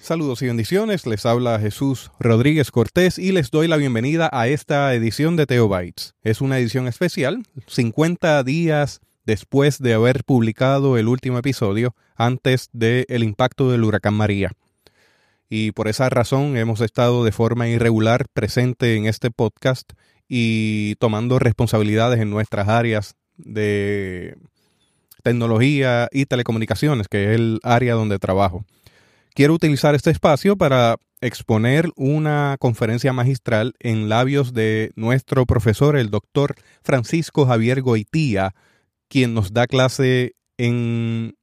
Saludos y bendiciones, les habla Jesús Rodríguez Cortés y les doy la bienvenida a esta edición de Teobytes. Es una edición especial, 50 días después de haber publicado el último episodio antes del impacto del huracán María. Y por esa razón hemos estado de forma irregular presente en este podcast y tomando responsabilidades en nuestras áreas de tecnología y telecomunicaciones, que es el área donde trabajo. Quiero utilizar este espacio para exponer una conferencia magistral en labios de nuestro profesor, el doctor Francisco Javier Goitía, quien nos da clase en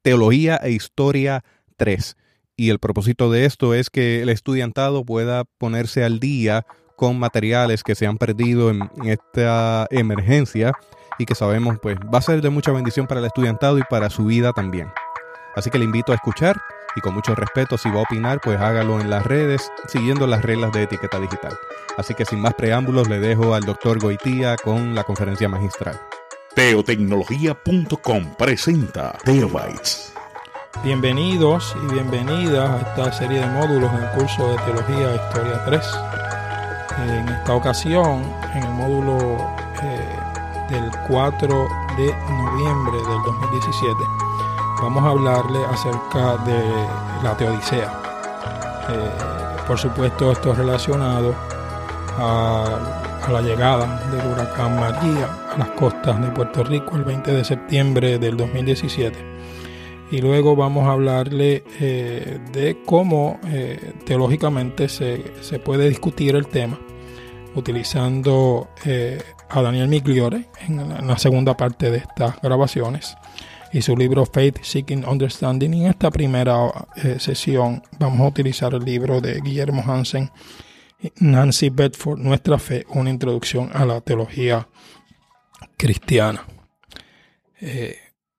Teología e Historia 3. Y el propósito de esto es que el estudiantado pueda ponerse al día con materiales que se han perdido en, esta emergencia y que sabemos pues va a ser de mucha bendición para el estudiantado y para su vida también. Así que le invito a escuchar y con mucho respeto, si va a opinar, pues hágalo en las redes, siguiendo las reglas de etiqueta digital. Así que sin más preámbulos, le dejo al doctor Goitía con la conferencia magistral. Teotecnología.com presenta Teobytes. Bienvenidos y bienvenidas a esta serie de módulos en el curso de Teología e Historia 3. En esta ocasión, en el módulo eh, del 4 de noviembre del 2017, vamos a hablarle acerca de la Teodicea. Eh, por supuesto, esto es relacionado a, la llegada del huracán María a las costas de Puerto Rico el 20 de septiembre del 2017. Y luego vamos a hablarle eh, de cómo eh, teológicamente se, se, puede discutir el tema utilizando a Daniel Migliore en la segunda parte de estas grabaciones y su libro Faith Seeking Understanding. En esta primera eh, sesión vamos a utilizar el libro de Guillermo Hansen, Nancy Bedford, Nuestra Fe, una introducción a la teología cristiana. Eh,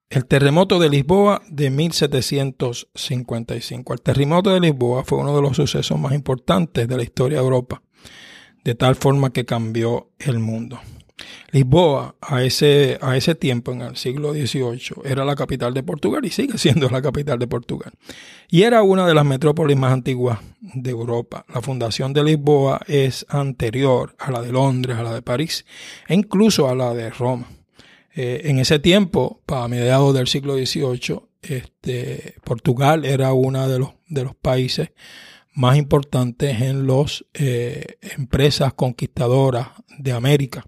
el terremoto de Lisboa de 1755. El terremoto de Lisboa fue uno de los sucesos más importantes de la historia de Europa, de tal forma que cambió el mundo. Lisboa a ese, a ese tiempo, en el siglo XVIII, era la capital de Portugal y sigue siendo la capital de Portugal. Y era una de las metrópolis más antiguas de Europa. La fundación de Lisboa es anterior a la de Londres, a la de París e incluso a la de Roma. Eh, en ese tiempo, para mediados del siglo XVIII, este, Portugal era uno de los, de los países más importantes en las eh, empresas conquistadoras de América.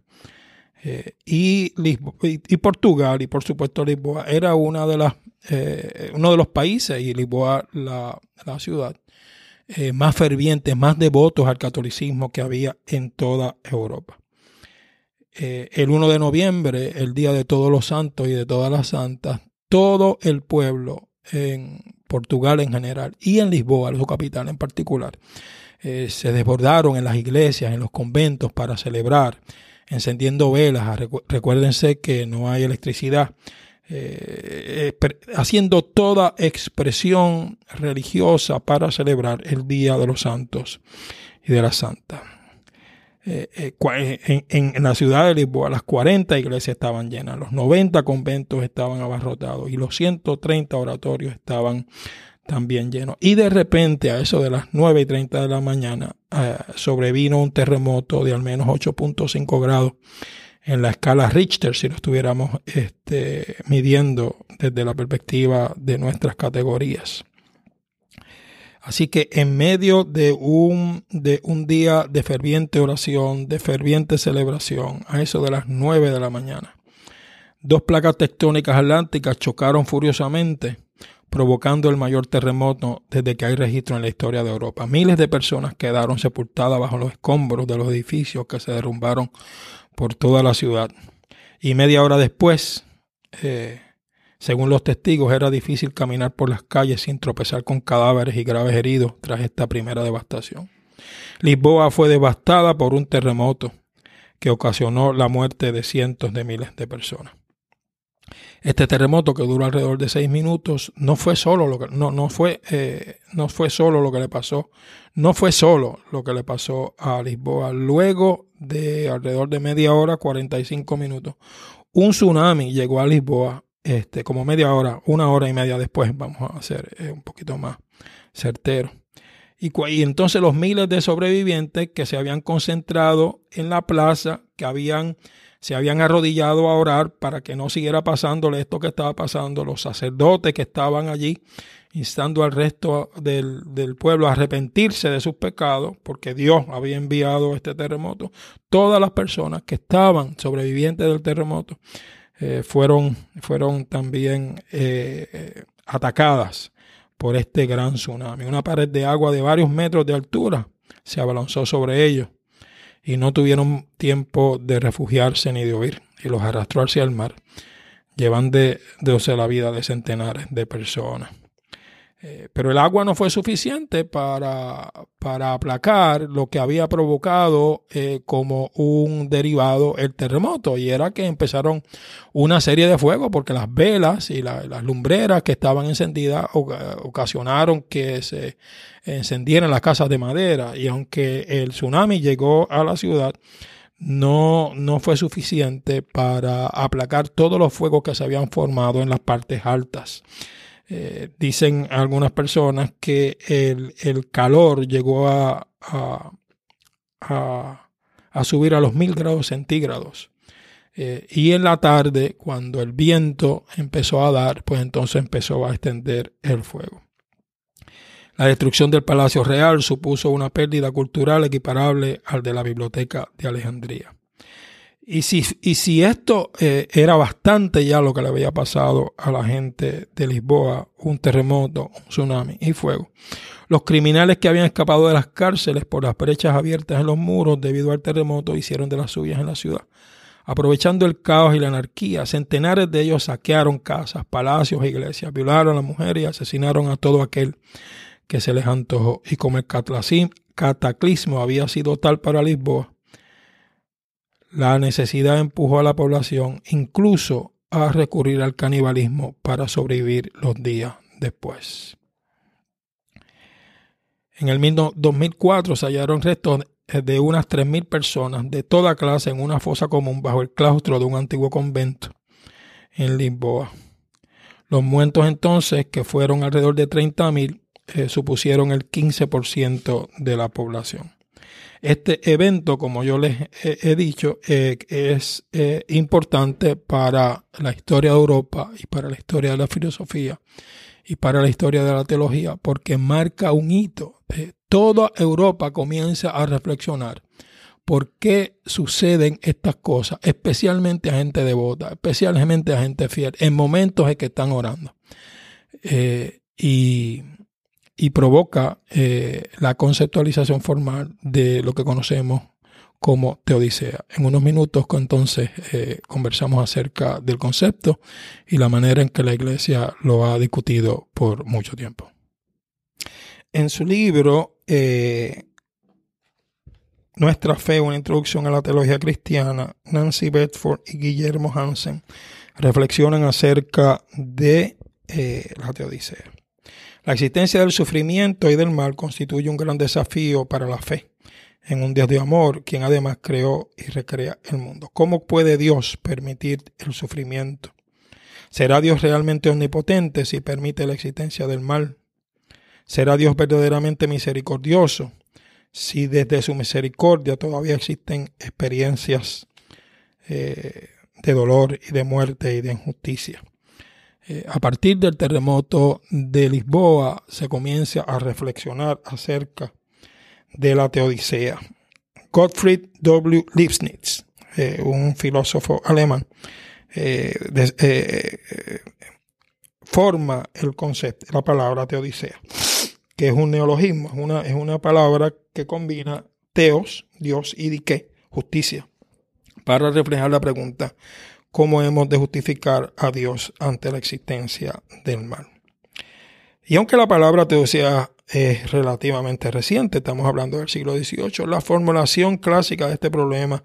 Eh, y, Portugal, y por supuesto Lisboa, era una de las, eh, uno de los países, y Lisboa, la, la ciudad, eh, más fervientes, más devotos al catolicismo que había en toda Europa. el 1 de noviembre, el Día de Todos los Santos y de todas las Santas, todo el pueblo en Portugal en general y en Lisboa, su capital en particular, se desbordaron en las iglesias, en los conventos para celebrar encendiendo velas. Recuérdense que no hay electricidad. Eh, haciendo toda expresión religiosa para celebrar el Día de los Santos y de la Santa. Eh, eh, en, en, la ciudad de Lisboa las 40 iglesias estaban llenas, los 90 conventos estaban abarrotados y los 130 oratorios estaban también lleno. Y de repente, a eso de las 9 y 30 de la mañana, eh, sobrevino un terremoto de al menos 8.5 grados en la escala Richter, si lo estuviéramos este, midiendo desde la perspectiva de nuestras categorías. Así que en medio de un, de un día de ferviente oración, de ferviente celebración, a eso de las 9 de la mañana, dos placas tectónicas atlánticas chocaron furiosamente provocando el mayor terremoto desde que hay registro en la historia de Europa. Miles de personas quedaron sepultadas bajo los escombros de los edificios que se derrumbaron por toda la ciudad. Y media hora después, eh, según los testigos, era difícil caminar por las calles sin tropezar con cadáveres y graves heridos tras esta primera devastación. Lisboa fue devastada por un terremoto que ocasionó la muerte de cientos de miles de personas. Este terremoto que duró alrededor de seis minutos no fue solo lo que no, no fue eh, no fue solo lo que le pasó no fue solo lo que le pasó a Lisboa luego de alrededor de media hora 45 minutos un tsunami llegó a Lisboa este, como media hora, una hora y media después, vamos a hacer eh, un poquito más certero. Y, y, entonces los miles de sobrevivientes que se habían concentrado en la plaza, que habían, se habían arrodillado a orar para que no siguiera pasándole esto que estaba pasando, los sacerdotes que estaban allí, instando al resto del, del pueblo a arrepentirse de sus pecados, porque Dios había enviado este terremoto, todas las personas que estaban sobrevivientes del terremoto eh, fueron, fueron también eh, eh, atacadas por este gran tsunami. Una pared de agua de varios metros de altura se abalanzó sobre ellos y no tuvieron tiempo de refugiarse ni de huir y los arrastró hacia el mar, llevando de, la vida de centenares de personas. Eh, pero el agua no fue suficiente para, para aplacar lo que había provocado eh, como un derivado el terremoto y era que empezaron una serie de fuegos porque las velas y las lumbreras que estaban encendidas ocasionaron que se encendieran las casas de madera y aunque el tsunami llegó a la ciudad no, no fue suficiente para aplacar todos los fuegos que se habían formado en las partes altas. Eh, dicen algunas personas que el, calor llegó a, a, subir a los mil grados centígrados. Eh, y en la tarde, cuando el viento empezó a dar, pues entonces empezó a extender el fuego. La destrucción del Palacio Real supuso una pérdida cultural equiparable al de la Biblioteca de Alejandría. Y si, y si esto eh, era bastante ya lo que le había pasado a la gente de Lisboa, un terremoto, un tsunami y fuego, los criminales que habían escapado de las cárceles por las brechas abiertas en los muros debido al terremoto hicieron de las suyas en la ciudad. Aprovechando el caos y la anarquía, centenares de ellos saquearon casas, palacios e iglesias, violaron a las mujeres y asesinaron a todo aquel que se les antojó. Y como el cataclismo había sido tal para Lisboa, la necesidad empujó a la población incluso a recurrir al canibalismo para sobrevivir los días después. En el mismo 2004 se hallaron restos de unas 3.000 personas de toda clase en una fosa común bajo el claustro de un antiguo convento en Lisboa. Los muertos entonces, que fueron alrededor de 30.000, eh, supusieron el 15% de la población. Este evento, como yo les he, dicho, eh, es eh, importante para la historia de Europa y para la historia de la filosofía y para la historia de la teología, porque marca un hito. toda Europa comienza a reflexionar por qué suceden estas cosas, especialmente a gente devota, especialmente a gente fiel, en momentos en que están orando. Eh, y y provoca eh, la conceptualización formal de lo que conocemos como teodicea. En unos minutos entonces eh, conversamos acerca del concepto y la manera en que la iglesia lo ha discutido por mucho tiempo. En su libro eh, Nuestra fe, una introducción a la teología cristiana, Nancy Bedford y Guillermo Hansen reflexionan acerca de la teodicea. La existencia del sufrimiento y del mal constituye un gran desafío para la fe en un Dios de amor, quien además creó y recrea el mundo. ¿Cómo puede Dios permitir el sufrimiento? ¿Será Dios realmente omnipotente si permite la existencia del mal? ¿Será Dios verdaderamente misericordioso si desde su misericordia todavía existen experiencias eh, de dolor y de muerte y de injusticia? Eh, a partir del terremoto de Lisboa se comienza a reflexionar acerca de la teodicea. Gottfried W. Leibniz, eh, un filósofo alemán, eh, forma el concepto, la palabra teodicea, que es un neologismo, es una, es una palabra que combina teos, Dios, y dique, justicia, para reflejar la pregunta, cómo hemos de justificar a Dios ante la existencia del mal. Y aunque la palabra teodicea es relativamente reciente, estamos hablando del siglo XVIII, la formulación clásica de este problema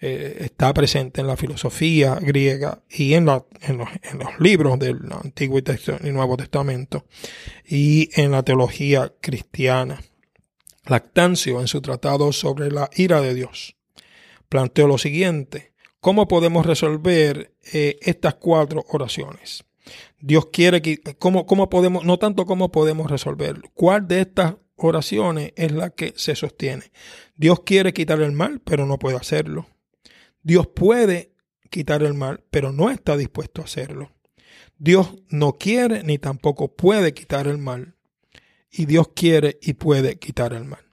eh, está presente en la filosofía griega y en, los, libros del Antiguo y Nuevo Testamento y en la teología cristiana. Lactancio, en su tratado sobre la ira de Dios, planteó lo siguiente, ¿Cómo podemos resolver eh, estas cuatro oraciones? Dios quiere que, ¿cómo, ¿cómo, podemos, no tanto cómo podemos resolverlo, cuál de estas oraciones es la que se sostiene? Dios quiere quitar el mal, pero no puede hacerlo. Dios puede quitar el mal, pero no está dispuesto a hacerlo. Dios no quiere ni tampoco puede quitar el mal. Y Dios quiere y puede quitar el mal.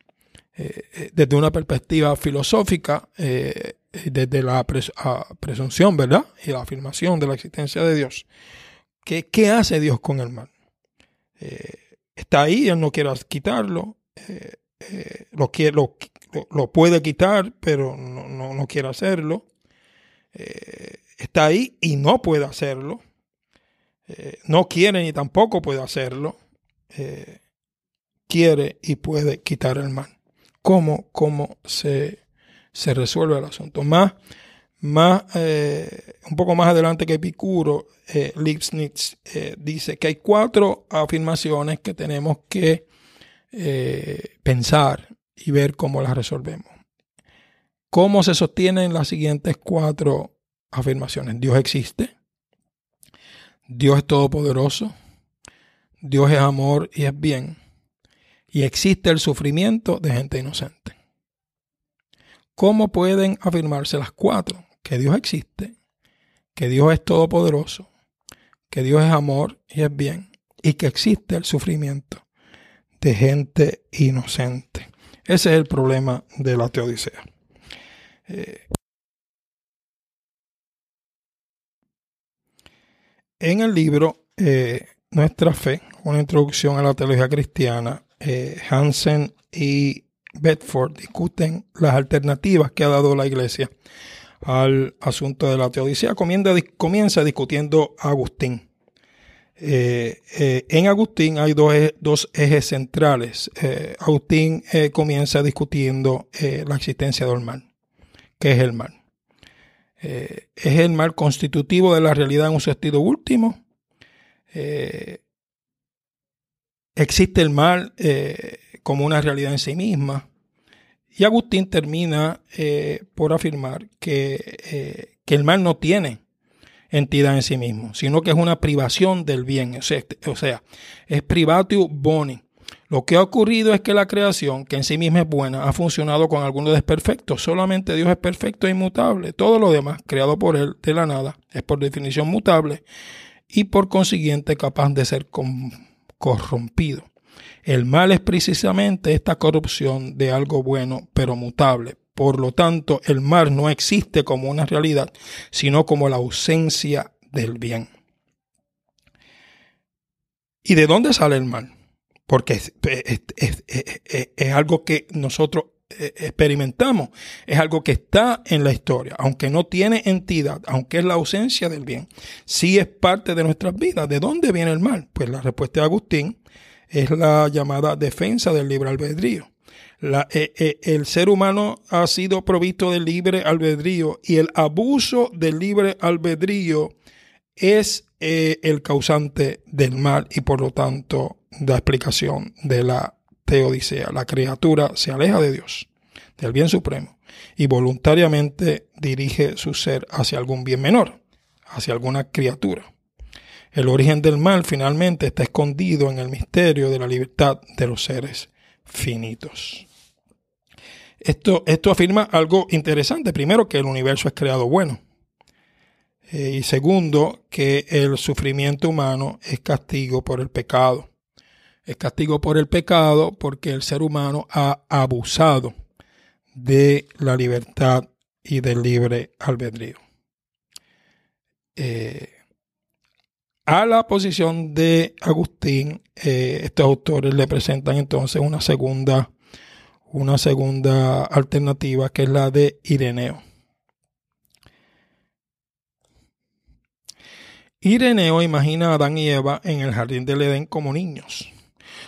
Eh, eh, desde una perspectiva filosófica, eh, desde la presunción, ¿verdad? Y la afirmación de la existencia de Dios. ¿Qué, hace Dios con el mal? está ahí, Él no quiere quitarlo. lo, quiere, lo, puede quitar, pero no, no, no quiere hacerlo. está ahí y no puede hacerlo. no quiere ni tampoco puede hacerlo. quiere y puede quitar el mal cómo, cómo se, resuelve el asunto. Más, más eh, un poco más adelante que Epicuro, eh, eh, dice que hay cuatro afirmaciones que tenemos que pensar y ver cómo las resolvemos. ¿Cómo se sostienen las siguientes cuatro afirmaciones? Dios existe. Dios es todopoderoso. Dios es amor y es bien y existe el sufrimiento de gente inocente. ¿Cómo pueden afirmarse las cuatro? Que Dios existe, que Dios es todopoderoso, que Dios es amor y es bien, y que existe el sufrimiento de gente inocente. Ese es el problema de la teodicea. Eh, en el libro eh, Nuestra Fe, una introducción a la teología cristiana, eh, Hansen y Bedford discuten las alternativas que ha dado la Iglesia al asunto de la teodicea. Comienza, discutiendo Agustín. Eh, eh, en Agustín hay dos, ejes centrales. Agustín comienza discutiendo la existencia del mal. ¿Qué es el mal? es el mal constitutivo de la realidad en un sentido último existe el mal eh, como una realidad en sí misma. Y Agustín termina eh, por afirmar que, eh, que, el mal no tiene entidad en sí mismo, sino que es una privación del bien. O sea, o sea, es privatio boni. Lo que ha ocurrido es que la creación, que en sí misma es buena, ha funcionado con algunos desperfectos. Solamente Dios es perfecto e inmutable. Todo lo demás, creado por Él de la nada, es por definición mutable y por consiguiente capaz de ser corrompido. El mal es precisamente esta corrupción de algo bueno pero mutable. Por lo tanto, el mal no existe como una realidad, sino como la ausencia del bien. ¿Y de dónde sale el mal? Porque es, algo que nosotros experimentamos, es algo que está en la historia, aunque no tiene entidad, aunque es la ausencia del bien, sí es parte de nuestras vidas. ¿De dónde viene el mal? Pues la respuesta de Agustín es la llamada defensa del libre albedrío. Eh, eh, el ser humano ha sido provisto del libre albedrío y el abuso del libre albedrío es el causante del mal y por lo tanto la explicación de la teodicea. La criatura se aleja de Dios, del bien supremo, y voluntariamente dirige su ser hacia algún bien menor, hacia alguna criatura. El origen del mal finalmente está escondido en el misterio de la libertad de los seres finitos. Esto, esto afirma algo interesante. Primero, que el universo es creado bueno. Eh, y segundo, que el sufrimiento humano es castigo por el pecado. Es castigo por el pecado porque el ser humano ha abusado de la libertad y del libre albedrío. Eh, a la posición de Agustín, eh, estos autores le presentan entonces una segunda, una segunda alternativa que es la de Ireneo. Ireneo imagina a Adán y Eva en el jardín del Edén como niños.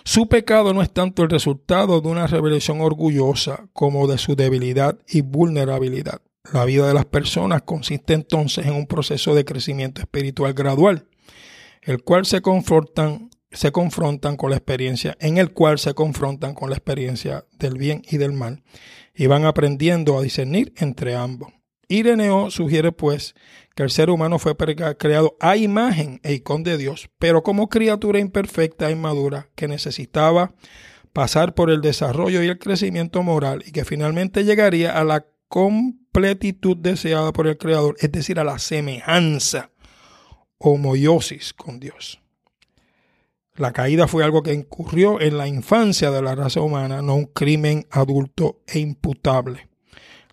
Su pecado no es tanto el resultado de una revelación orgullosa como de su debilidad y vulnerabilidad. La vida de las personas consiste entonces en un proceso de crecimiento espiritual gradual, el cual se confrontan, se confrontan con la experiencia, en el cual se confrontan con la experiencia del bien y del mal, y van aprendiendo a discernir entre ambos. Ireneo sugiere pues que el ser humano fue creado a imagen e icon de Dios, pero como criatura imperfecta e inmadura que necesitaba pasar por el desarrollo y el crecimiento moral y que finalmente llegaría a la completitud deseada por el Creador, es decir, a la semejanza, homoiosis con Dios. La caída fue algo que incurrió en la infancia de la raza humana, no un crimen adulto e imputable.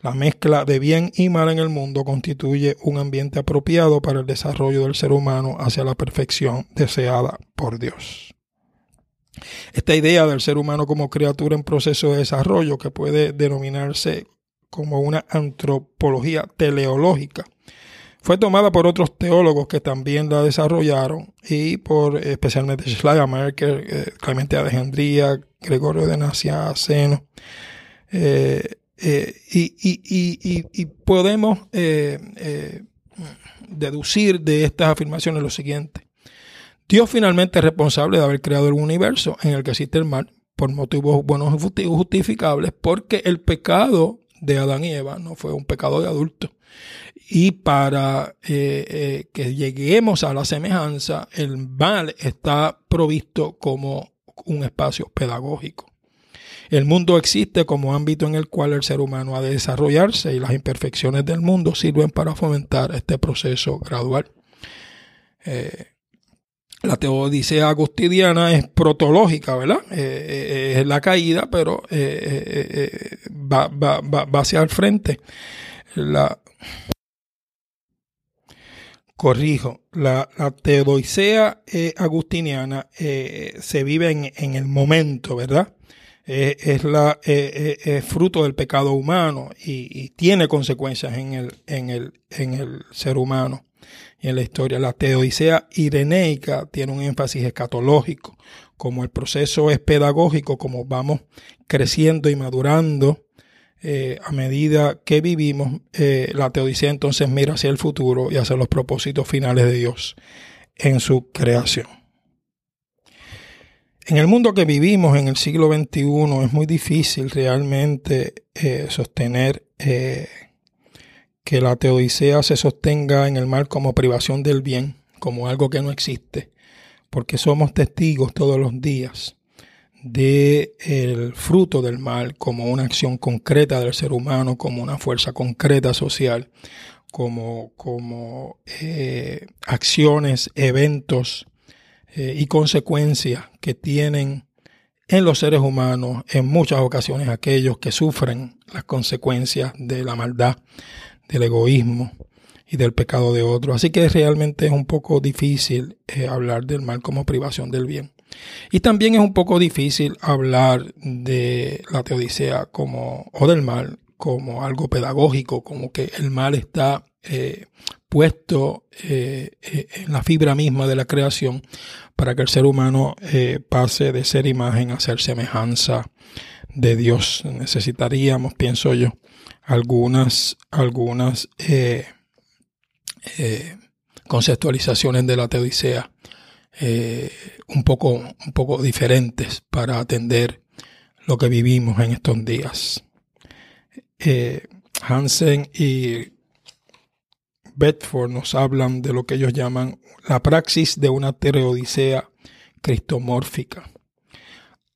La mezcla de bien y mal en el mundo constituye un ambiente apropiado para el desarrollo del ser humano hacia la perfección deseada por Dios. Esta idea del ser humano como criatura en proceso de desarrollo, que puede denominarse como una antropología teleológica, fue tomada por otros teólogos que también la desarrollaron y por especialmente Schleiermacher, eh, Clemente Alejandría, Gregorio de Nacianceno. Eh, eh, y, podemos deducir de estas afirmaciones lo siguiente. Dios finalmente es responsable de haber creado el universo en el que existe el mal por motivos buenos y justificables, porque el pecado de Adán y Eva no fue un pecado de adulto, y para eh, eh, que lleguemos a la semejanza, el mal está provisto como un espacio pedagógico. El mundo existe como ámbito en el cual el ser humano ha de desarrollarse y las imperfecciones del mundo sirven para fomentar este proceso gradual. Eh, la teodicea agustiniana es protológica, ¿verdad? es la caída, pero va, va, va, hacia el frente. La, Corrijo, la, teodoicea eh, agustiniana eh, se vive en, el momento, ¿verdad? Eh, es la fruto del pecado humano y, tiene consecuencias en el, en, el, en el ser humano y en la historia. La teodicea ireneica tiene un énfasis escatológico, como el proceso es pedagógico, como vamos creciendo y madurando eh, a medida que vivimos, eh, la teodicea entonces mira hacia el futuro y hacia los propósitos finales de Dios en su creación. En el mundo que vivimos en el siglo XXI es muy difícil realmente eh, sostener que la teodicea se sostenga en el mal como privación del bien, como algo que no existe, porque somos testigos todos los días de el fruto del mal como una acción concreta del ser humano, como una fuerza concreta social, como, como eh, acciones, eventos eh, y consecuencias que tienen en los seres humanos en muchas ocasiones aquellos que sufren las consecuencias de la maldad, del egoísmo y del pecado de otros. Así que realmente es un poco difícil eh, hablar del mal como privación del bien. Y también es un poco difícil hablar de la teodicea como, o del mal como algo pedagógico, como que el mal está eh, puesto eh, eh, en la fibra misma de la creación para que el ser humano pase de ser imagen a ser semejanza de Dios. Necesitaríamos, pienso yo, algunas, algunas conceptualizaciones de la teodicea eh, un, poco, un poco diferentes para atender lo que vivimos en estos días. Eh, Hansen y Bedford nos hablan de lo que ellos llaman la praxis de una tereodicea cristomórfica.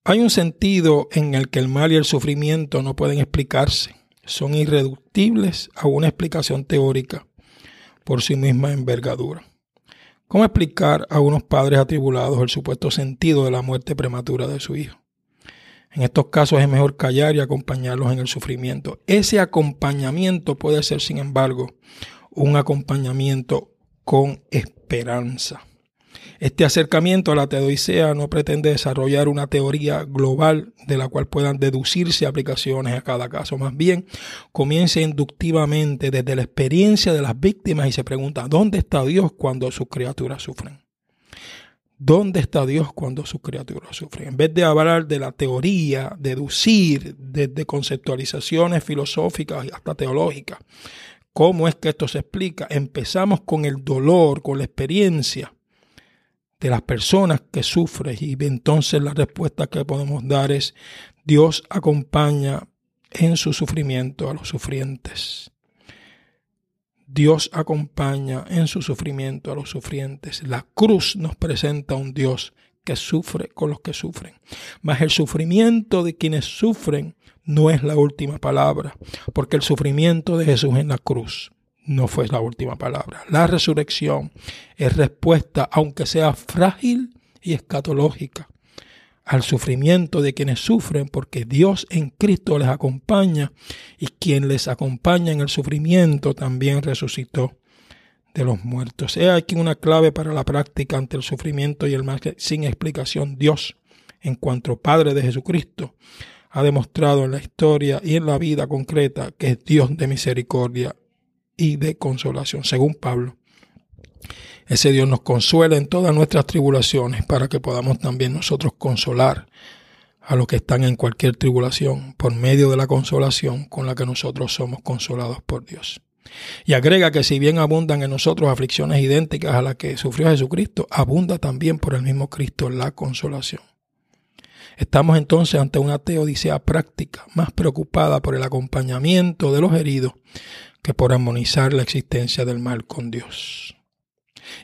Hay un sentido en el que el mal y el sufrimiento no pueden explicarse, son irreductibles a una explicación teórica por sí misma envergadura. ¿Cómo explicar a unos padres atribulados el supuesto sentido de la muerte prematura de su hijo? En estos casos es mejor callar y acompañarlos en el sufrimiento. Ese acompañamiento puede ser, sin embargo, un acompañamiento con esperanza. Este acercamiento a la teodicea no pretende desarrollar una teoría global de la cual puedan deducirse aplicaciones a cada caso. Más bien, comienza inductivamente desde la experiencia de las víctimas y se pregunta, ¿dónde está Dios cuando sus criaturas sufren? ¿Dónde está Dios cuando sus criaturas sufren? En vez de hablar de la teoría, deducir desde conceptualizaciones filosóficas hasta teológicas, ¿cómo es que esto se explica? Empezamos con el dolor, con la experiencia de las personas que sufren y entonces la respuesta que podemos dar es Dios acompaña en su sufrimiento a los sufrientes. Dios acompaña en su sufrimiento a los sufrientes. La cruz nos presenta a un Dios que sufre con los que sufren. Mas el sufrimiento de quienes sufren no es la última palabra, porque el sufrimiento de Jesús en la cruz no fue la última palabra. La resurrección es respuesta, aunque sea frágil y escatológica, al sufrimiento de quienes sufren, porque Dios en Cristo les acompaña y quien les acompaña en el sufrimiento también resucitó de los muertos. He aquí una clave para la práctica ante el sufrimiento y el mal sin explicación. Dios, en cuanto Padre de Jesucristo, ha demostrado en la historia y en la vida concreta que es Dios de misericordia y de consolación, según Pablo. Ese Dios nos consuela en todas nuestras tribulaciones para que podamos también nosotros consolar a los que están en cualquier tribulación por medio de la consolación con la que nosotros somos consolados por Dios. Y agrega que si bien abundan en nosotros aflicciones idénticas a las que sufrió Jesucristo, abunda también por el mismo Cristo la consolación. Estamos entonces ante una teodicea práctica, más preocupada por el acompañamiento de los heridos que por armonizar la existencia del mal con Dios.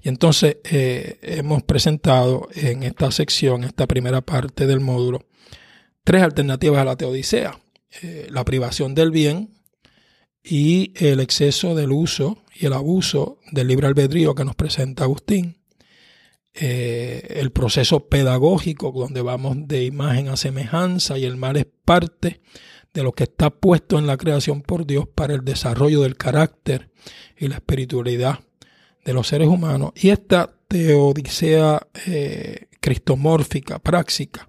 Y entonces eh, hemos presentado en esta sección, esta primera parte del módulo, tres alternativas a la teodicea. Eh, la privación del bien y el exceso del uso y el abuso del libre albedrío que nos presenta Agustín eh, el proceso pedagógico donde vamos de imagen a semejanza y el mal es parte de lo que está puesto en la creación por Dios para el desarrollo del carácter y la espiritualidad de los seres humanos. Y esta teodicea eh, cristomórfica, práctica,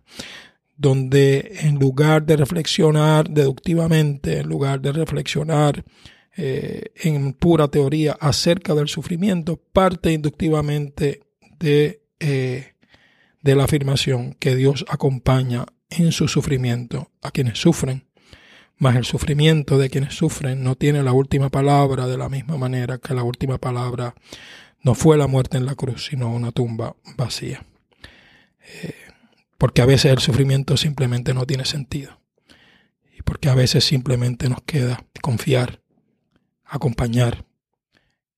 donde en lugar de reflexionar deductivamente, en lugar de reflexionar eh, en pura teoría acerca del sufrimiento, parte inductivamente de, eh, de la afirmación que Dios acompaña en su sufrimiento a quienes sufren, mas el sufrimiento de quienes sufren no tiene la última palabra de la misma manera que la última palabra no fue la muerte en la cruz, sino una tumba vacía. Eh, porque a veces el sufrimiento simplemente no tiene sentido. Y porque a veces simplemente nos queda confiar, acompañar,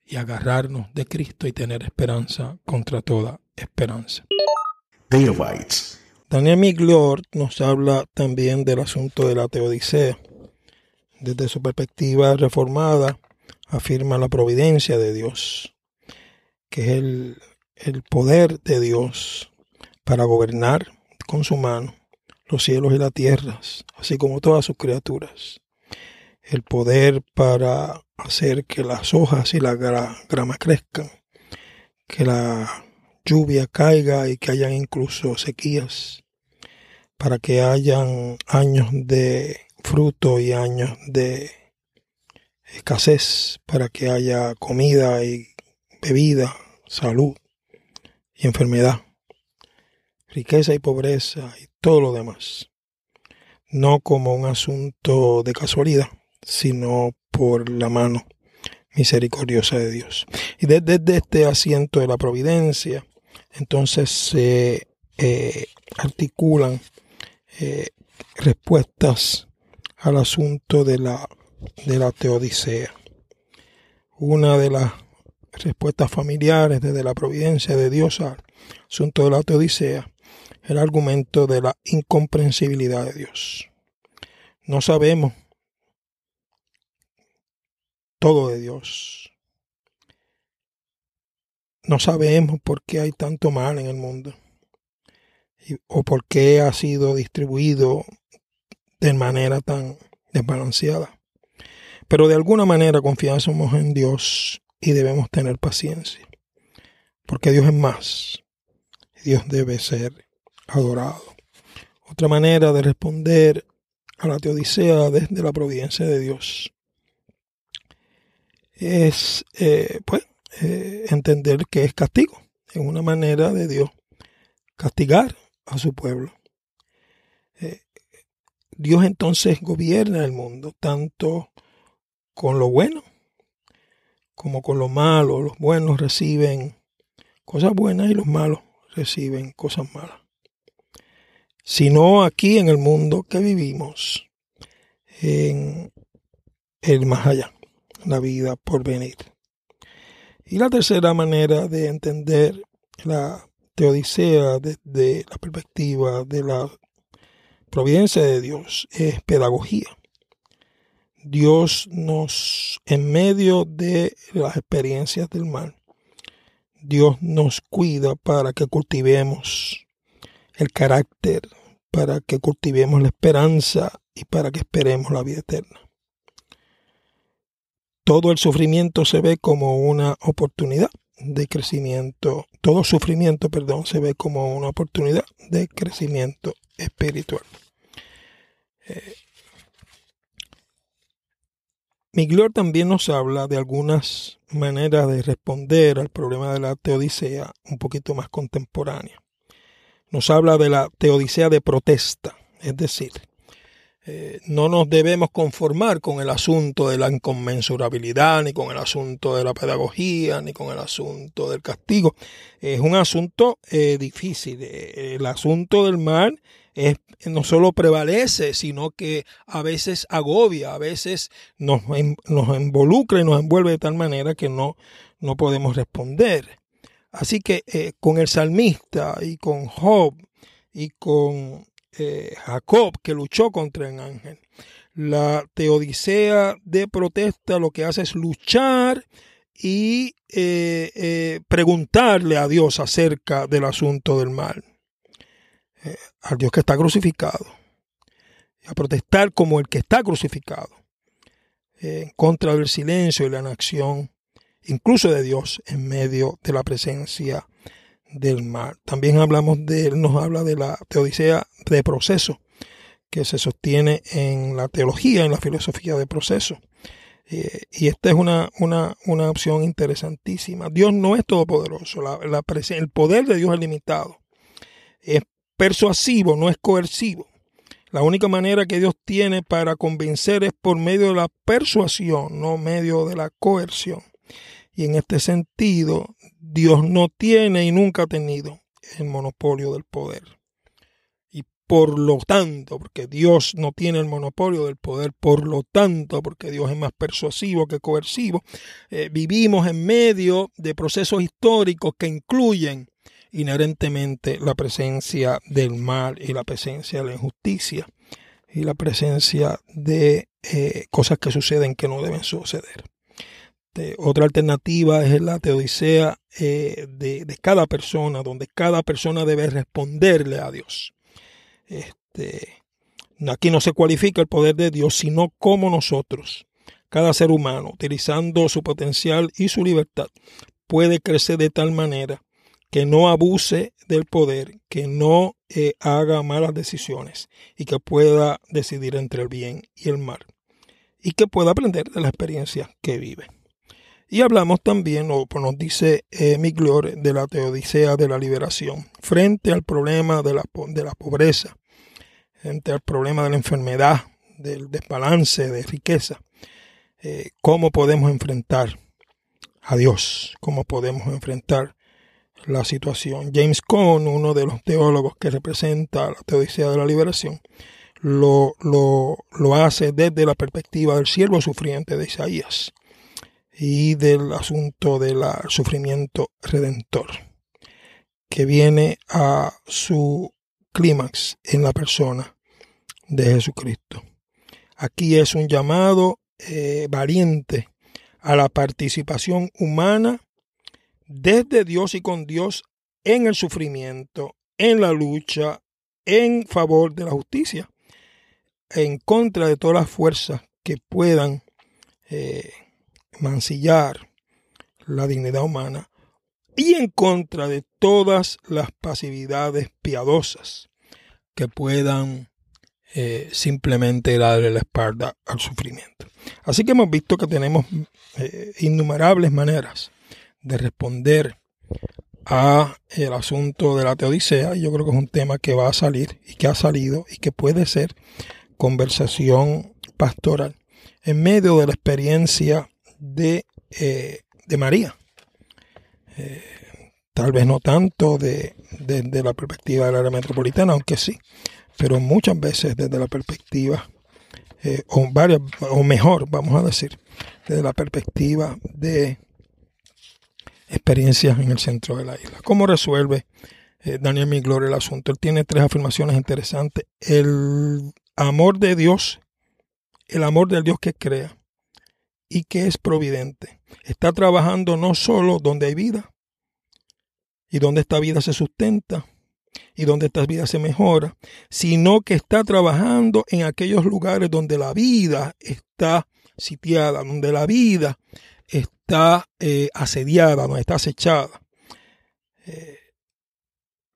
y agarrarnos de Cristo y tener esperanza contra toda esperanza. Daniel Miglior nos habla también del asunto de la teodicea. Desde su perspectiva reformada, afirma la providencia de Dios, que es el, el poder de Dios para gobernar con su mano los cielos y las tierras, así como todas sus criaturas. El poder para hacer que las hojas y la grama crezcan, que la lluvia caiga y que hayan incluso sequías, para que hayan años de fruto y años de escasez, para que haya comida y bebida, salud y enfermedad, riqueza y pobreza y todo lo demás. No como un asunto de casualidad, sino por la mano misericordiosa de Dios. Y desde, este asiento de la providencia, entonces se eh, articulan eh, respuestas al asunto de la, de la teodicea. Una de las respuestas familiares desde la providencia de Dios al asunto de la teodicea, el argumento de la incomprensibilidad de Dios. No sabemos todo de Dios. No sabemos por qué hay tanto mal en el mundo o por qué ha sido distribuido de manera tan desbalanceada. Pero de alguna manera confiamos en Dios y debemos tener paciencia, porque Dios es más. Dios debe ser adorado. Otra manera de responder a la teodicea desde la providencia de Dios es eh, pues, eh, entender que es castigo, es una manera de Dios castigar a su pueblo. Eh, Dios entonces gobierna el mundo tanto con lo bueno como con lo malo. Los buenos reciben cosas buenas y los malos reciben cosas malas. Sino aquí en el mundo que vivimos, en el más allá la vida por venir. Y la tercera manera de entender la teodicea desde la perspectiva de la providencia de Dios es pedagogía. Dios nos, en medio de las experiencias del mal, Dios nos cuida para que cultivemos el carácter, para que cultivemos la esperanza y para que esperemos la vida eterna. Todo el sufrimiento se ve como una oportunidad de crecimiento, todo sufrimiento, perdón, se ve como una oportunidad de crecimiento espiritual. Eh, también nos habla de algunas maneras de responder al problema de la teodicea un poquito más contemporánea. Nos habla de la teodicea de protesta, es decir, eh, no nos debemos conformar con el asunto de la inconmensurabilidad, ni con el asunto de la pedagogía, ni con el asunto del castigo. Es un asunto eh, difícil. Eh, el asunto del mal es, no solo prevalece, sino que a veces agobia, a veces nos, nos involucra y nos envuelve de tal manera que no, no podemos responder. Así que con el salmista y con Job y con eh, Jacob que luchó contra el ángel. La teodicea de protesta lo que hace es luchar y eh, eh, preguntarle a Dios acerca del asunto del mal. al Dios que está crucificado. A protestar como el que está crucificado. en contra del silencio y la inacción, incluso de Dios, en medio de la presencia del mar. También hablamos de, él nos habla de la teodicea de proceso, que se sostiene en la teología, en la filosofía de proceso. Eh, y esta es una, una, una, opción interesantísima. Dios no es todopoderoso, la, la el poder de Dios es limitado. Es persuasivo, no es coercivo. La única manera que Dios tiene para convencer es por medio de la persuasión, no medio de la coerción. Y en este sentido, Dios no tiene y nunca ha tenido el monopolio del poder. Y por lo tanto, porque Dios no tiene el monopolio del poder, por lo tanto, porque Dios es más persuasivo que coercivo, eh, vivimos en medio de procesos históricos que incluyen inherentemente la presencia del mal y la presencia de la injusticia y la presencia de eh, cosas que suceden que no deben suceder. Este, otra alternativa es la teodicea eh, de, cada persona, donde cada persona debe responderle a Dios. Este, aquí no se cualifica el poder de Dios, sino como nosotros, cada ser humano, utilizando su potencial y su libertad, puede crecer de tal manera que no abuse del poder, que no eh, haga malas decisiones y que pueda decidir entre el bien y el mal y que pueda aprender de la experiencia que vive. Y hablamos también, o pues nos dice eh, de la teodicea de la liberación, frente al problema de la, de la pobreza, frente al problema de la enfermedad, del desbalance de riqueza. Eh, ¿Cómo podemos enfrentar a Dios? ¿Cómo podemos enfrentar la situación? James Cone, uno de los teólogos que representa la teodicea de la liberación, lo, lo, lo hace desde la perspectiva del siervo sufriente de Isaías y del asunto del sufrimiento redentor, que viene a su clímax en la persona de Jesucristo. Aquí es un llamado eh, valiente a la participación humana desde Dios y con Dios en el sufrimiento, en la lucha, en favor de la justicia, en contra de todas las fuerzas que puedan eh, mancillar la dignidad humana y en contra de todas las pasividades piadosas que puedan eh, simplemente darle la espalda al sufrimiento. Así que hemos visto que tenemos eh, innumerables maneras de responder a el asunto de la teodicea y yo creo que es un tema que va a salir y que ha salido y que puede ser conversación pastoral en medio de la experiencia de, eh, de María. Eh, tal vez no tanto de, la perspectiva del área metropolitana, aunque sí, pero muchas veces desde la perspectiva, eh, o, varias, o mejor, vamos a decir, desde la perspectiva de experiencias en el centro de la isla. ¿Cómo resuelve Daniel Miglor el asunto? Él tiene tres afirmaciones interesantes. El amor de Dios, el amor del Dios que crea y que es providente. Está trabajando no solo donde hay vida y donde esta vida se sustenta, y donde esta vida se mejora, sino que está trabajando en aquellos lugares donde la vida está sitiada, donde la vida está eh, asediada, donde está acechada. Eh,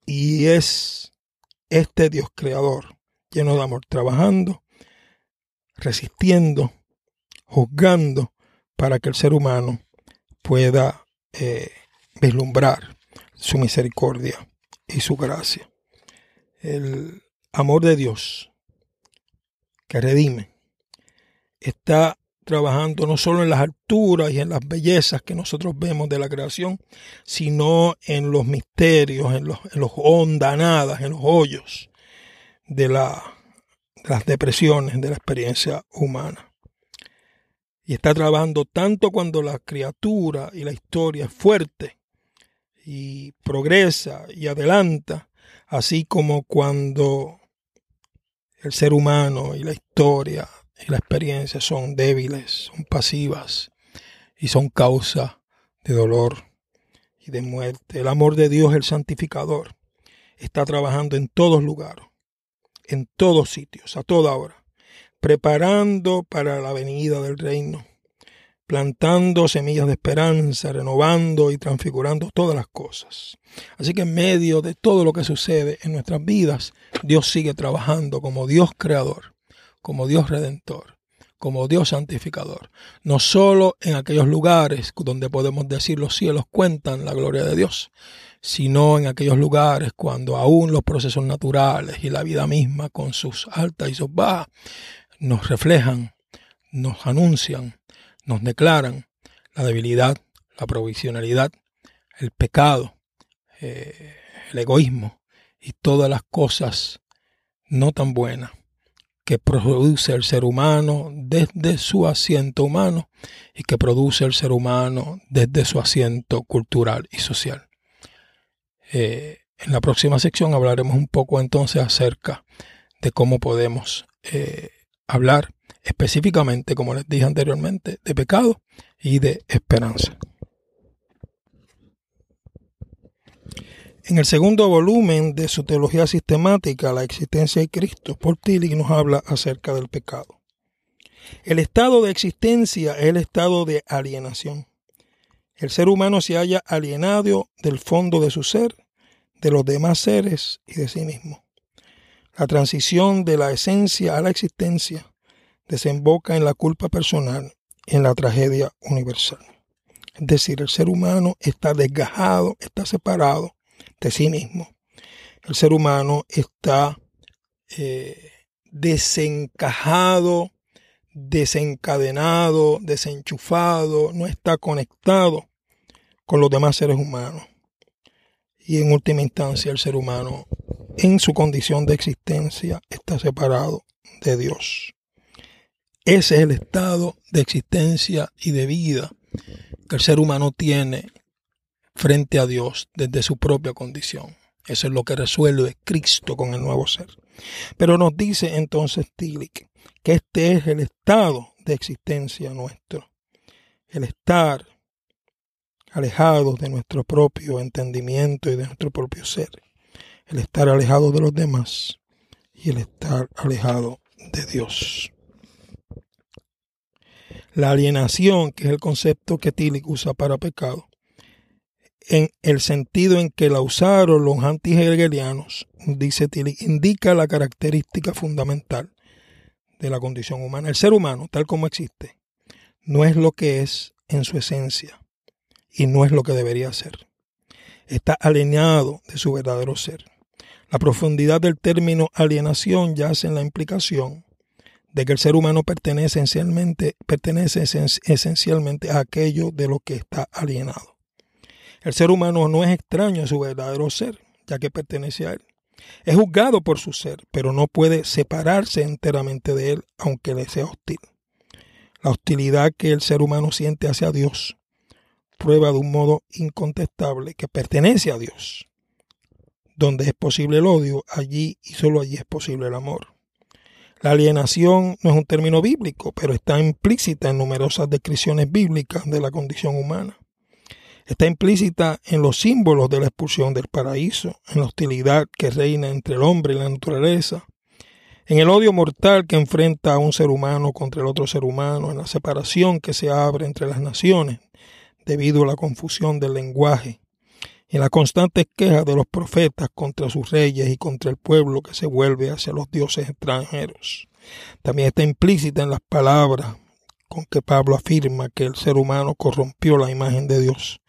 y es este Dios creador, lleno de amor, trabajando, resistiendo, juzgando, para que el ser humano pueda eh, vislumbrar su misericordia y su gracia. El amor de Dios que redime está trabajando no solo en las alturas y en las bellezas que nosotros vemos de la creación, sino en los misterios, en los, en los hondanadas, en los hoyos de, la, de las depresiones de la experiencia humana. Y está trabajando tanto cuando la criatura y la historia es fuerte, y progresa y adelanta, así como cuando el ser humano y la historia y la experiencia son débiles, son pasivas y son causa de dolor y de muerte. El amor de Dios, el santificador, está trabajando en todos lugares, en todos sitios, a toda hora, preparando para la venida del reino plantando semillas de esperanza, renovando y transfigurando todas las cosas. Así que en medio de todo lo que sucede en nuestras vidas, Dios sigue trabajando como Dios creador, como Dios redentor, como Dios santificador. No solo en aquellos lugares donde podemos decir los cielos cuentan la gloria de Dios, sino en aquellos lugares cuando aún los procesos naturales y la vida misma con sus altas y sus bajas nos reflejan, nos anuncian nos declaran la debilidad, la provisionalidad, el pecado, eh, el egoísmo y todas las cosas no tan buenas que produce el ser humano desde su asiento humano y que produce el ser humano desde su asiento cultural y social. Eh, en la próxima sección hablaremos un poco entonces acerca de cómo podemos eh, hablar específicamente, como les dije anteriormente, de pecado y de esperanza. En el segundo volumen de su teología sistemática, La existencia de Cristo, Paul Tillich nos habla acerca del pecado. El estado de existencia es el estado de alienación. El ser humano se haya alienado del fondo de su ser, de los demás seres y de sí mismo. La transición de la esencia a la existencia desemboca en la culpa personal en la tragedia universal. Es decir, el ser humano está desgajado, está separado de sí mismo. El ser humano está eh, desencajado, desencadenado, desenchufado, no está conectado con los demás seres humanos. Y en última instancia el ser humano en su condición de existencia está separado de Dios. Ese es el estado de existencia y de vida que el ser humano tiene frente a Dios desde su propia condición. Eso es lo que resuelve Cristo con el nuevo ser. Pero nos dice entonces Tillich que este es el estado de existencia nuestro. El estar alejados de nuestro propio entendimiento y de nuestro propio ser. El estar alejado de los demás y el estar alejado de Dios. La alienación, que es el concepto que Tillich usa para pecado, en el sentido en que la usaron los antihegelianos, dice Tillich, indica la característica fundamental de la condición humana. El ser humano, tal como existe, no es lo que es en su esencia y no es lo que debería ser. Está alienado de su verdadero ser. La profundidad del término alienación yace en la implicación de que el ser humano pertenece esencialmente, pertenece esencialmente a aquello de lo que está alienado. El ser humano no es extraño a su verdadero ser, ya que pertenece a él. Es juzgado por su ser, pero no puede separarse enteramente de él, aunque le sea hostil. La hostilidad que el ser humano siente hacia Dios prueba de un modo incontestable que pertenece a Dios. Donde es posible el odio, allí y solo allí es posible el amor. La alienación no es un término bíblico, pero está implícita en numerosas descripciones bíblicas de la condición humana. Está implícita en los símbolos de la expulsión del paraíso, en la hostilidad que reina entre el hombre y la naturaleza, en el odio mortal que enfrenta a un ser humano contra el otro ser humano, en la separación que se abre entre las naciones debido a la confusión del lenguaje, en la constante queja de los profetas contra sus reyes y contra el pueblo que se vuelve hacia los dioses extranjeros. También está implícita en las palabras con que Pablo afirma que el ser humano corrompió la imagen de Dios,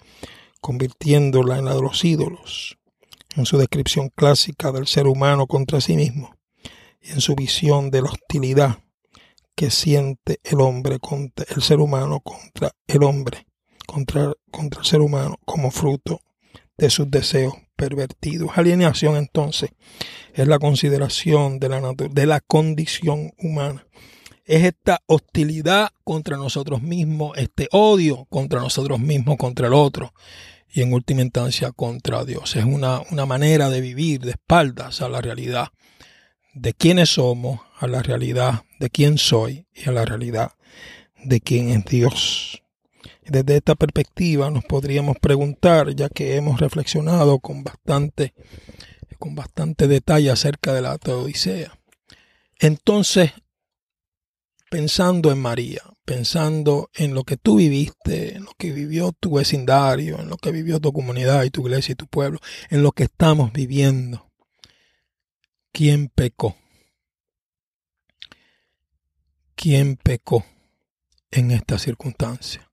convirtiéndola en la de los ídolos, en su descripción clásica del ser humano contra sí mismo y en su visión de la hostilidad que siente el hombre contra el ser humano contra el hombre, contra, contra el ser humano como fruto de sus deseos pervertidos. Alienación entonces es la consideración de la, de la condición humana. Es esta hostilidad contra nosotros mismos, este odio contra nosotros mismos, contra el otro y en última instancia contra Dios. Es una, una manera de vivir de espaldas a la realidad de quiénes somos a la realidad de quién soy y a la realidad de quién es Dios. Desde esta perspectiva nos podríamos preguntar, ya que hemos reflexionado con bastante, con bastante detalle acerca de la Teodicea. Entonces, pensando en María, pensando en lo que tú viviste, en lo que vivió tu vecindario, en lo que vivió tu comunidad y tu iglesia y tu pueblo, en lo que estamos viviendo, ¿Quién pecó? ¿Quién pecó en esta circunstancia?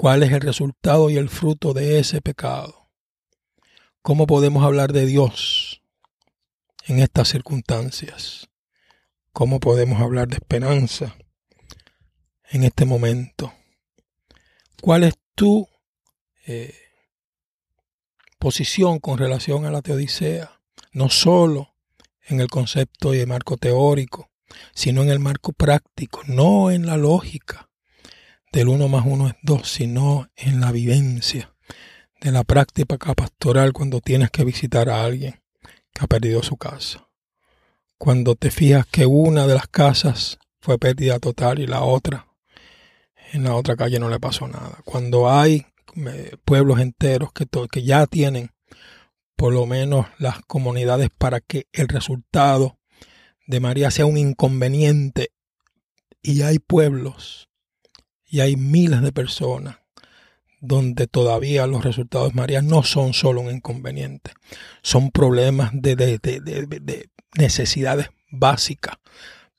¿Cuál es el resultado y el fruto de ese pecado? ¿Cómo podemos hablar de Dios en estas circunstancias? ¿Cómo podemos hablar de esperanza en este momento? ¿Cuál es tu eh, posición con relación a la teodicea? no solo en el concepto y el marco teórico, sino en el marco práctico, no en la lógica del uno más uno es dos, sino en la vivencia de la práctica pastoral cuando tienes que visitar a alguien que ha perdido su casa. Cuando te fijas que una de las casas fue pérdida total y la otra, en la otra calle no le pasó nada. Cuando hay eh, pueblos enteros que, que ya tienen por lo menos las comunidades para que el resultado de María sea un inconveniente. Y hay pueblos y hay miles de personas donde todavía los resultados María no son solo un inconveniente, son problemas de, de, de, de necesidades básicas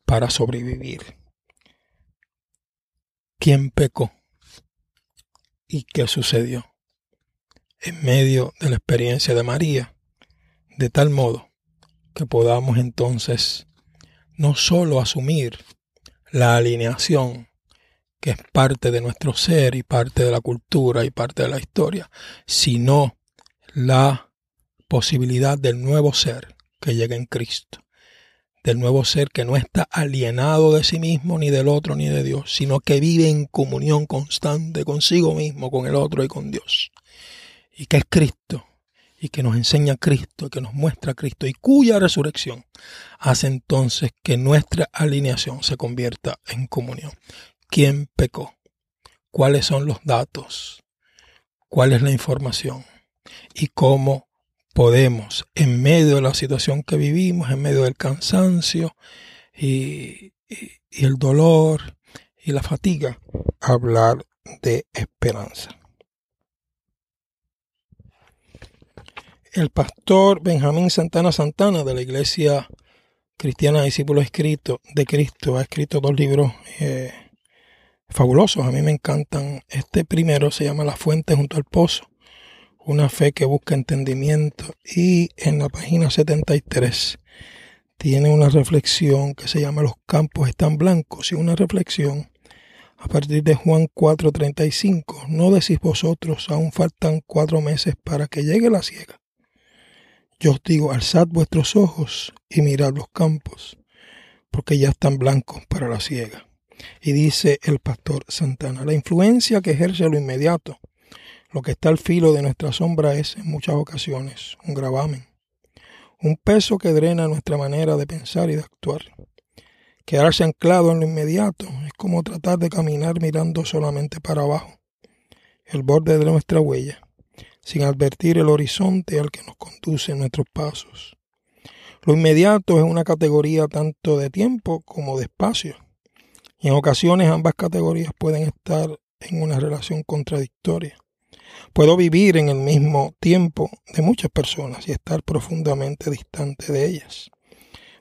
para sobrevivir. ¿Quién pecó? ¿Y qué sucedió? en medio de la experiencia de María, de tal modo que podamos entonces no solo asumir la alineación que es parte de nuestro ser y parte de la cultura y parte de la historia, sino la posibilidad del nuevo ser que llega en Cristo, del nuevo ser que no está alienado de sí mismo, ni del otro, ni de Dios, sino que vive en comunión constante consigo mismo, con el otro y con Dios y que es Cristo y que nos enseña Cristo, que nos muestra Cristo y cuya resurrección hace entonces que nuestra alineación se convierta en comunión. ¿Quién pecó? ¿Cuáles son los datos? ¿Cuál es la información? ¿Y cómo podemos, en medio de la situación que vivimos, en medio del cansancio y, el dolor y la fatiga, hablar de esperanza? el pastor Benjamín Santana Santana de la Iglesia Cristiana Discípulo Escrito de Cristo ha escrito dos libros eh, fabulosos. A mí me encantan. Este primero se llama La Fuente junto al Pozo, una fe que busca entendimiento. Y en la página 73 tiene una reflexión que se llama Los campos están blancos y una reflexión a partir de Juan 4:35. No decís vosotros, aún faltan cuatro meses para que llegue la siega yo os digo, alzad vuestros ojos y mirad los campos, porque ya están blancos para la siega. Y dice el pastor Santana, la influencia que ejerce lo inmediato, lo que está al filo de nuestra sombra es en muchas ocasiones un gravamen, un peso que drena nuestra manera de pensar y de actuar. Quedarse anclado en lo inmediato es como tratar de caminar mirando solamente para abajo, el borde de nuestra huella, sin advertir el horizonte al que nos conducen nuestros pasos. Lo inmediato es una categoría tanto de tiempo como de espacio. Y en ocasiones ambas categorías pueden estar en una relación contradictoria. Puedo vivir en el mismo tiempo de muchas personas y estar profundamente distante de ellas.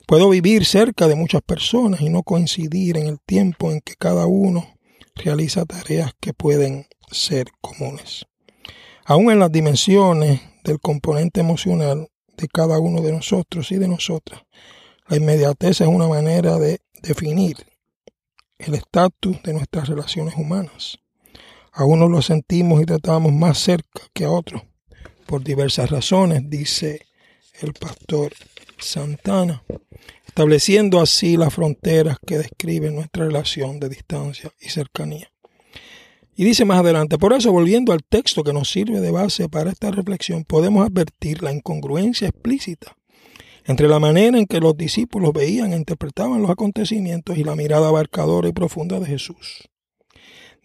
Puedo vivir cerca de muchas personas y no coincidir en el tiempo en que cada uno realiza tareas que pueden ser comunes. Aún en las dimensiones del componente emocional de cada uno de nosotros y de nosotras, la inmediatez es una manera de definir el estatus de nuestras relaciones humanas. A unos lo sentimos y tratamos más cerca que a otros, por diversas razones, dice el pastor Santana, estableciendo así las fronteras que describen nuestra relación de distancia y cercanía. Y dice más adelante, por eso volviendo al texto que nos sirve de base para esta reflexión, podemos advertir la incongruencia explícita entre la manera en que los discípulos veían e interpretaban los acontecimientos y la mirada abarcadora y profunda de Jesús.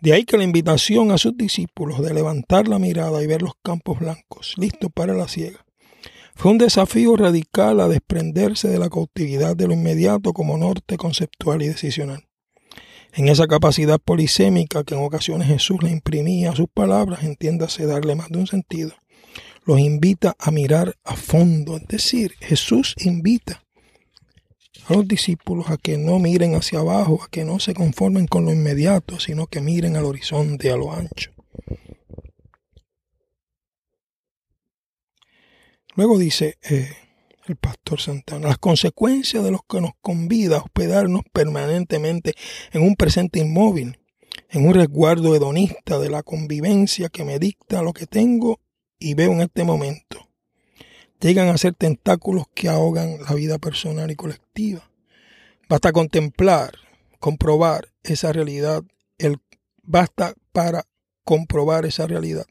De ahí que la invitación a sus discípulos de levantar la mirada y ver los campos blancos, listos para la siega, fue un desafío radical a desprenderse de la cautividad de lo inmediato como norte conceptual y decisional. En esa capacidad polisémica que en ocasiones Jesús le imprimía a sus palabras, entiéndase darle más de un sentido, los invita a mirar a fondo. Es decir, Jesús invita a los discípulos a que no miren hacia abajo, a que no se conformen con lo inmediato, sino que miren al horizonte, a lo ancho. Luego dice eh, el pastor Santana, las consecuencias de los que nos convida a hospedarnos permanentemente en un presente inmóvil, en un resguardo hedonista de la convivencia que me dicta lo que tengo y veo en este momento llegan a ser tentáculos que ahogan la vida personal y colectiva. Basta contemplar, comprobar esa realidad, el, basta para comprobar esa realidad.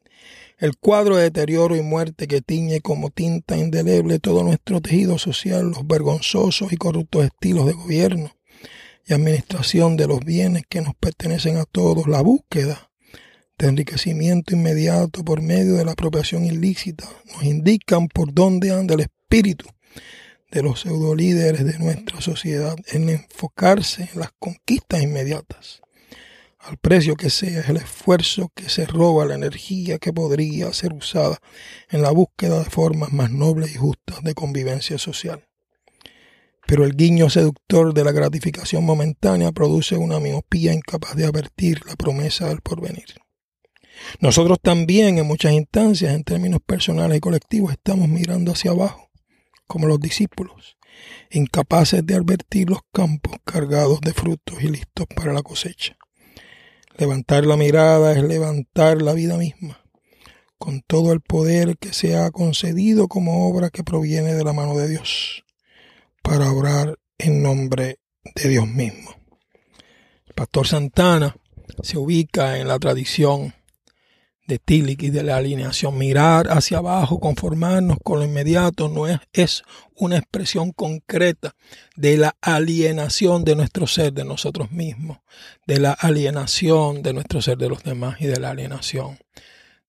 El cuadro de deterioro y muerte que tiñe como tinta indeleble todo nuestro tejido social, los vergonzosos y corruptos estilos de gobierno y administración de los bienes que nos pertenecen a todos, la búsqueda de enriquecimiento inmediato por medio de la apropiación ilícita nos indican por dónde anda el espíritu de los pseudolíderes de nuestra sociedad en enfocarse en las conquistas inmediatas. Al precio que sea el esfuerzo que se roba la energía que podría ser usada en la búsqueda de formas más nobles y justas de convivencia social. Pero el guiño seductor de la gratificación momentánea produce una miopía incapaz de advertir la promesa del porvenir. Nosotros también en muchas instancias, en términos personales y colectivos, estamos mirando hacia abajo, como los discípulos, incapaces de advertir los campos cargados de frutos y listos para la cosecha. Levantar la mirada es levantar la vida misma, con todo el poder que se ha concedido como obra que proviene de la mano de Dios, para orar en nombre de Dios mismo. El pastor Santana se ubica en la tradición de Tillich y de la alineación. Mirar hacia abajo, conformarnos con lo inmediato, no es, es una expresión concreta de la alienación de nuestro ser de nosotros mismos, de la alienación de nuestro ser de los demás y de la alienación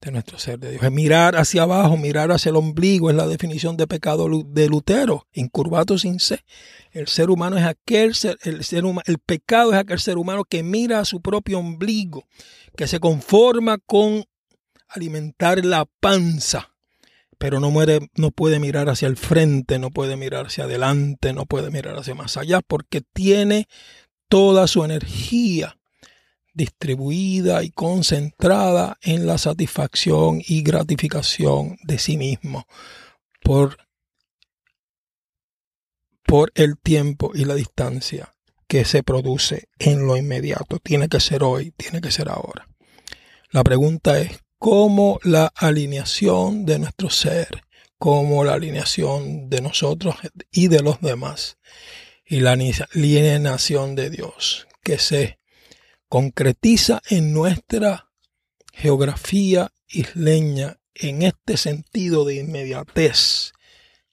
de nuestro ser de Dios. Es mirar hacia abajo, mirar hacia el ombligo, es la definición de pecado de Lutero, incurvato sin ser. El ser humano es aquel ser, el ser humano, el pecado es aquel ser humano que mira a su propio ombligo, que se conforma con alimentar la panza, pero no, muere, no puede mirar hacia el frente, no puede mirar hacia adelante, no puede mirar hacia más allá, porque tiene toda su energía distribuida y concentrada en la satisfacción y gratificación de sí mismo por, por el tiempo y la distancia que se produce en lo inmediato. Tiene que ser hoy, tiene que ser ahora. La pregunta es, como la alineación de nuestro ser, como la alineación de nosotros y de los demás, y la alineación de Dios, que se concretiza en nuestra geografía isleña en este sentido de inmediatez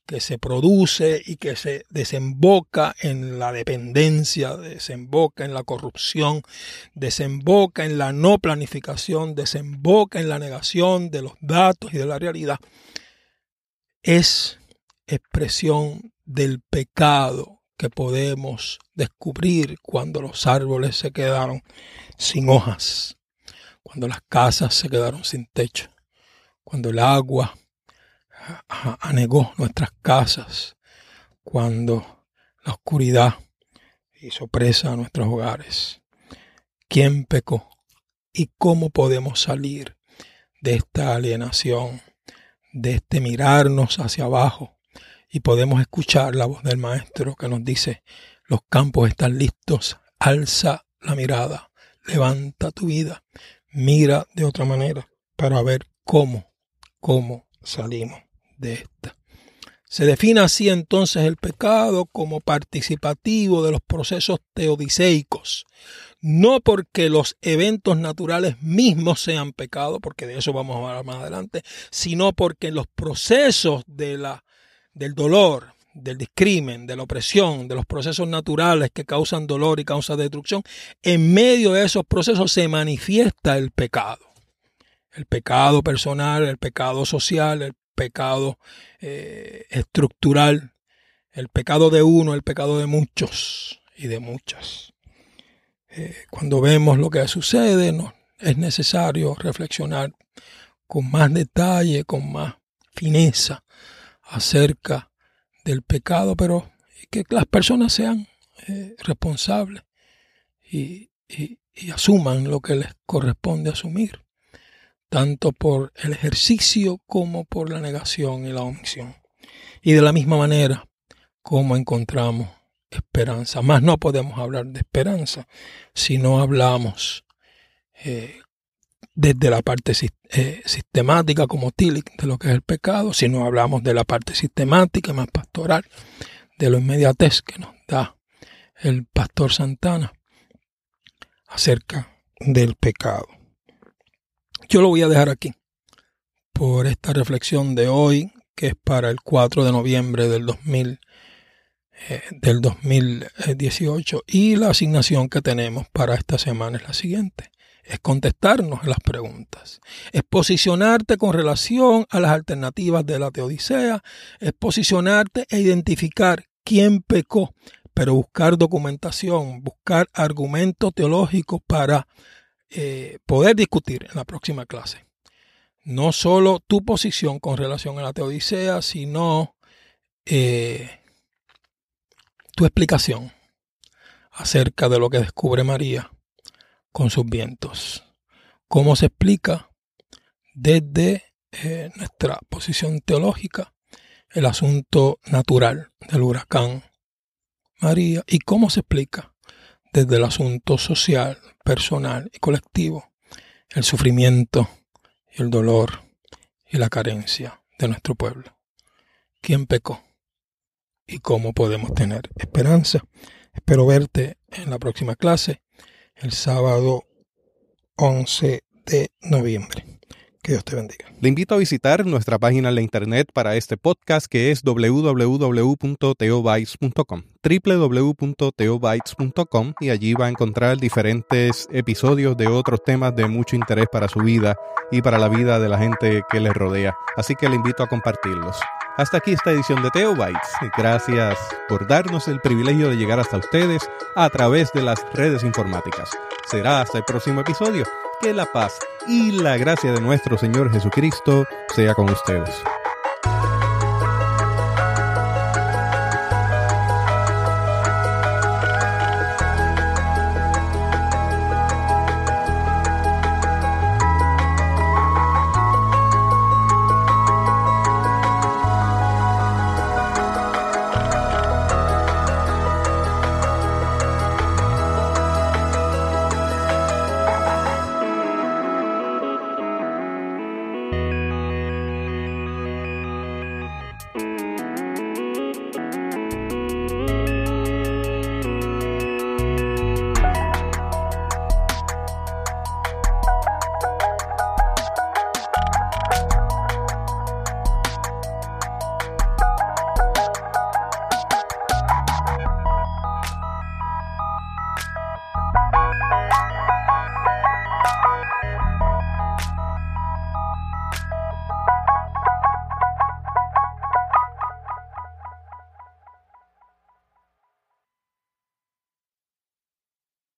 que se produce y que se desemboca en la dependencia, desemboca en la corrupción, desemboca en la no planificación, desemboca en la negación de los datos y de la realidad, es expresión del pecado que podemos descubrir cuando los árboles se quedaron sin hojas, cuando las casas se quedaron sin techo, cuando el agua anegó nuestras casas, cuando la oscuridad hizo presa a nuestros hogares. ¿Quién pecó? ¿Y cómo podemos salir de esta alienación, de este mirarnos hacia abajo? Y podemos escuchar la voz del Maestro que nos dice, los campos están listos, alza la mirada, levanta tu vida, mira de otra manera para ver cómo, cómo salimos de esta. Se define así entonces el pecado como participativo de los procesos teodiseicos, no porque los eventos naturales mismos sean pecado, porque de eso vamos a hablar más adelante, sino porque los procesos de la, del dolor, del discrimen, de la opresión, de los procesos naturales que causan dolor y causan destrucción, en medio de esos procesos se manifiesta el pecado. El pecado personal, el pecado social, el pecado eh, estructural, el pecado de uno, el pecado de muchos y de muchas. Eh, cuando vemos lo que sucede, no, es necesario reflexionar con más detalle, con más fineza acerca del pecado, pero que las personas sean eh, responsables y asuman lo que les corresponde asumir tanto por el ejercicio como por la negación y la omisión. Y de la misma manera, como encontramos esperanza. Más no podemos hablar de esperanza si no hablamos eh, desde la parte eh, sistemática como Tillich de lo que es el pecado, si no hablamos de la parte sistemática más pastoral, de lo inmediatez que nos da el pastor Santana acerca del pecado. Yo lo voy a dejar aquí por esta reflexión de hoy, que es para el 4 de noviembre del 2000 eh, del 2018 y la asignación que tenemos para esta semana es la siguiente. Es contestarnos las preguntas. Es posicionarte con relación a las alternativas de la teodicea. Es posicionarte e identificar quién pecó, pero buscar documentación, buscar argumentos teológicos para eh, poder discutir en la próxima clase. No solo tu posición con relación a la teodicea, sino eh, tu explicación acerca de lo que descubre María con sus vientos. ¿Cómo se explica desde eh, nuestra posición teológica el asunto natural del huracán María y cómo se explica desde el asunto social, personal y colectivo, el sufrimiento el dolor y la carencia de nuestro pueblo. ¿Quién pecó? ¿Y cómo podemos tener esperanza? Espero verte en la próxima clase, el sábado 11 de noviembre. Que Dios te bendiga. Le invito a visitar nuestra página en la internet para este podcast que es www.teobytes.com www.teobytes.com y allí va a encontrar diferentes episodios de otros temas de mucho interés para su vida y para la vida de la gente que le rodea. Así que le invito a compartirlos. Hasta aquí esta edición de Teobytes. Gracias por darnos el privilegio de llegar hasta ustedes a través de las redes informáticas. Será hasta el próximo episodio que la paz y la gracia de nuestro Señor Jesucristo sea con ustedes.